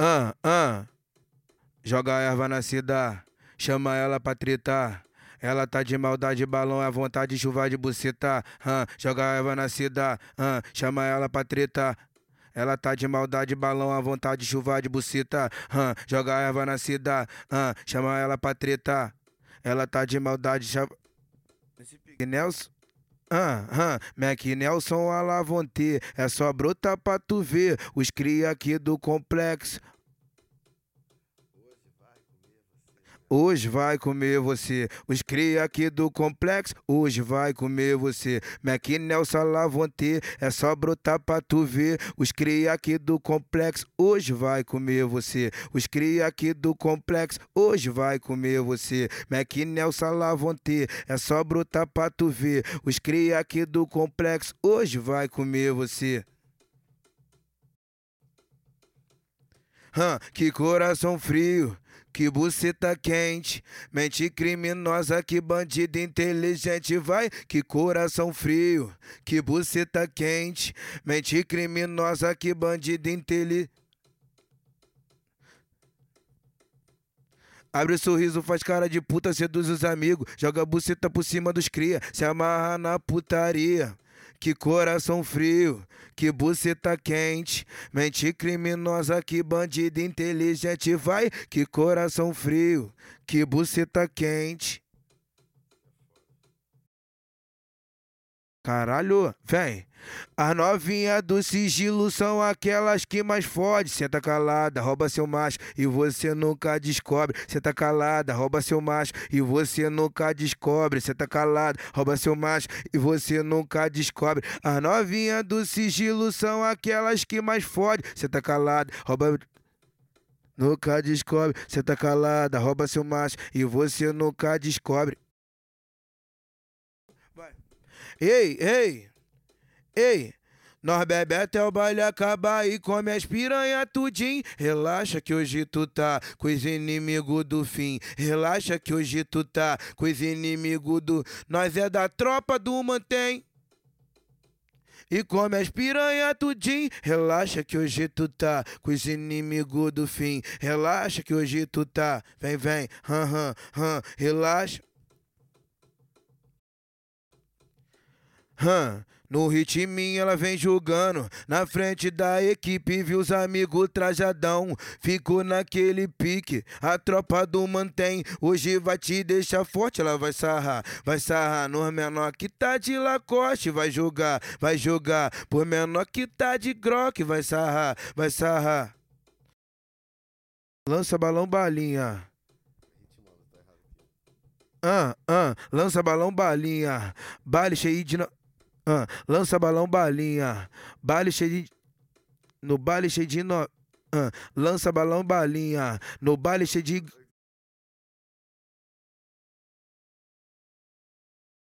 ah, ah. Joga a erva na cidade, chama ela pra tretar. Ela tá de maldade, balão, é vontade de chuva de buceta. Ah, joga a erva na cidade, ah, chama ela pra tretar. Ela tá de maldade, balão, a vontade de chuva de buceta. Ah, joga a erva na cidade, ah, chama ela pra tretar. Ela tá de maldade, chama. Nelson. Ah, ah, Mac Nelson Alavonte, é só brotar pra tu ver os cria aqui do complexo. Hoje vai comer você. Os cria aqui do complexo, hoje vai comer você. Mac Nelson Lavonte, é só brotar pra tu ver. Os cria aqui do complexo, hoje vai comer você. Os cria aqui do complexo, hoje vai comer você. Mac Nelson Lavonte, é só brotar pra tu ver. Os cria aqui do complexo, hoje vai comer você. Hum, que coração frio, que buceta quente, mente criminosa, que bandido inteligente, vai, que coração frio, que buceta quente, mente criminosa, que bandido inteligente. Abre o sorriso, faz cara de puta, seduz os amigos, joga a buceta por cima dos cria, se amarra na putaria. Que coração frio, que buceta quente, mente criminosa, que bandido inteligente, vai. Que coração frio, que buceta quente. Caralho, vem. As novinhas do sigilo são aquelas que mais fode. Senta calada, rouba seu macho e você nunca descobre. Senta calada, rouba seu macho e você nunca descobre. Senta calada, rouba seu macho e você nunca descobre. As novinhas do sigilo são aquelas que mais fode. Senta calada, rouba Nunca descobre, senta calada, rouba seu macho e você nunca descobre. Ei, ei, ei. Nós bebe até o baile acabar e come as piranha tudinho. Relaxa que hoje tu tá com os inimigos do fim. Relaxa que hoje tu tá com os inimigos do. Nós é da tropa do mantém. E come as piranha tudinho. Relaxa que hoje tu tá com os inimigos do fim. Relaxa que hoje tu tá. Vem, vem. Hum, hum, hum. Relaxa. Hum, no ritminho ela vem jogando Na frente da equipe viu os amigos trajadão. Ficou naquele pique, a tropa do mantém. Hoje vai te deixar forte, ela vai sarrar Vai sarrar. No menor que tá de lacoste Vai jogar, vai jogar. Por menor que tá de groque Vai sarrar, vai sarrar. Lança balão balinha. Ah, ah, lança balão balinha, baile cheio de. No... Ah, lança balão balinha, baile cheio de. No baile cheio de. No... Ah, lança balão balinha, no baile cheio de.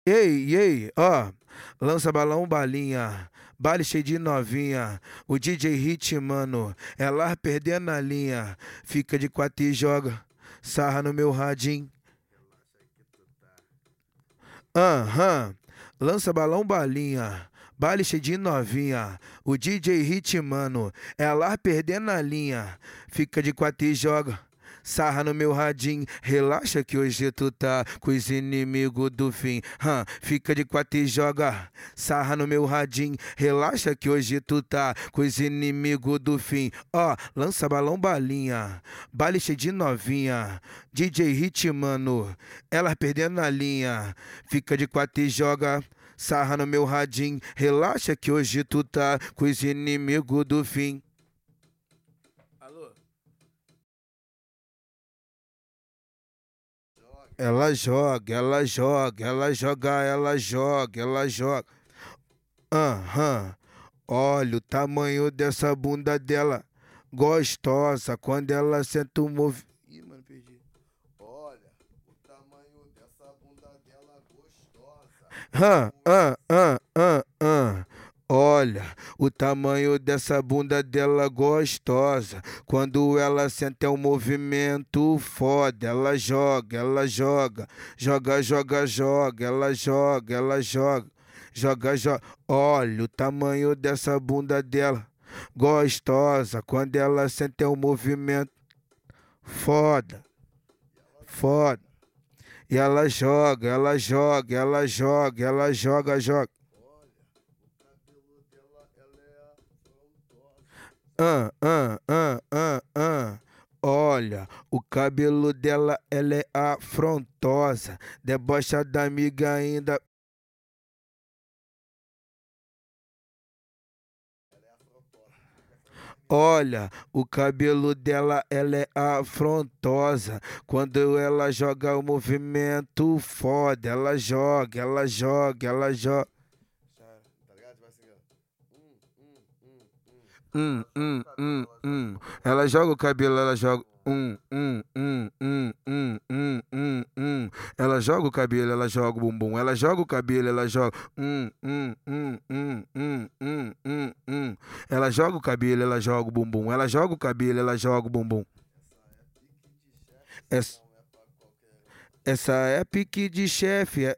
Ei, ei, ó, lança balão balinha, baile cheio de novinha, o DJ Hit, mano, é lá perdendo a linha, fica de quatro e joga, sarra no meu radinho. Aham, lança balão balinha, cheio de novinha. O DJ Hit, mano, é lá perdendo a linha. Fica de quatro e joga. Sarra no meu radinho, relaxa que hoje tu tá com os inimigos do fim. Hum, fica de quatro e joga. Sarra no meu radinho, relaxa que hoje tu tá com os inimigos do fim. Ó, lança balão balinha, baile cheio de novinha. DJ Hit, mano, ela perdendo a linha. Fica de quatro e joga. Sarra no meu radinho, relaxa que hoje tu tá com os inimigos do fim. Ela joga, ela joga, ela joga, ela joga, ela joga. Aham. Olha o tamanho dessa bunda dela. Gostosa quando ela senta o movimento. Ih, mano, perdi. Olha o tamanho dessa bunda dela gostosa. Ah, ah, ah, ah, ah. Olha o tamanho dessa bunda dela gostosa. Quando ela sente um movimento foda, ela joga, ela joga, joga, joga, joga, ela joga, ela joga, joga, joga. Olha o tamanho dessa bunda dela. gostosa. Quando ela sente o um movimento, foda, foda. E ela joga, ela joga, ela joga, ela joga, joga. Ah, ah, ah, ah, ah. Olha, o cabelo dela, ela é afrontosa. Debocha da amiga ainda. Olha, o cabelo dela, ela é afrontosa. Quando ela joga o movimento foda, ela joga, ela joga, ela joga. Hum, hum, hum, hum. Ela joga o cabelo, ela joga. Hum, hum, hum, hum, hum, hum, hum, hum. Ela joga o cabelo, ela joga o bumbum. Ela joga o cabelo, ela joga. Hum, hum, hum, hum, hum, hum, hum, hum. Ela joga o cabelo, ela joga o bumbum. Ela joga o cabelo, ela joga o bumbum. Essa, essa é pique de chefe. É...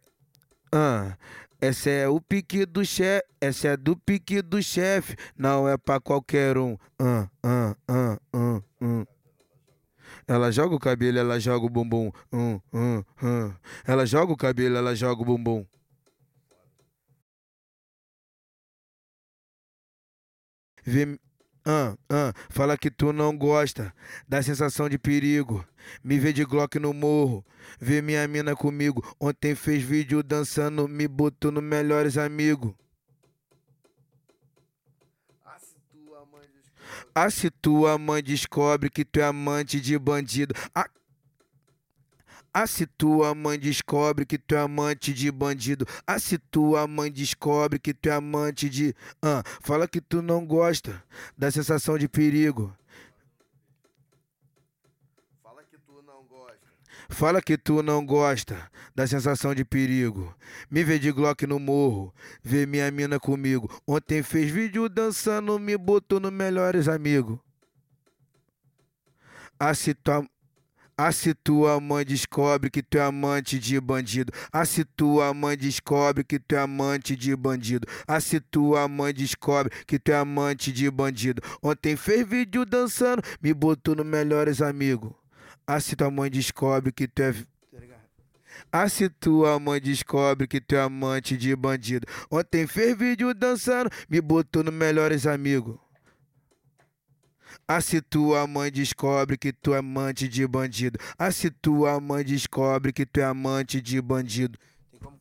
Ah, essa é o pique do chefe, essa é do pique do chefe, não é pra qualquer um. Uh, uh, uh, uh, uh. Ela joga o cabelo, ela joga o bumbum. Uh, uh, uh. Ela joga o cabelo, ela joga o bumbum. Vê, ah, ah, fala que tu não gosta da sensação de perigo. Me vê de Glock no morro, vê minha mina comigo. Ontem fez vídeo dançando, me botou no melhores amigos. Ah, se tua mãe descobre que tu é amante de bandido. Ah, ah, se tua mãe descobre que tu é amante de bandido. Ah, se tua mãe descobre que tu é amante de. Ah, fala que tu não gosta da sensação de perigo. Fala que tu não gosta. Fala que tu não gosta da sensação de perigo. Me vê de Glock no morro, vê minha mina comigo. Ontem fez vídeo dançando, me botou no melhores amigos. Ah, se tua ah, se tua mãe descobre que tu é amante de bandido. Ah, se tua mãe descobre que tu é amante de bandido. Ah, se tua mãe descobre que tu é amante de bandido. Ontem fez vídeo dançando, me botou no melhores amigos. Ah, se tua mãe descobre que tu é ah, se tua mãe descobre que tu é amante de bandido. Ontem fez vídeo dançando, me botou no melhores amigos. Ah, se tua mãe descobre que tu é amante de bandido. Ah, se tua mãe descobre que tu é amante de bandido.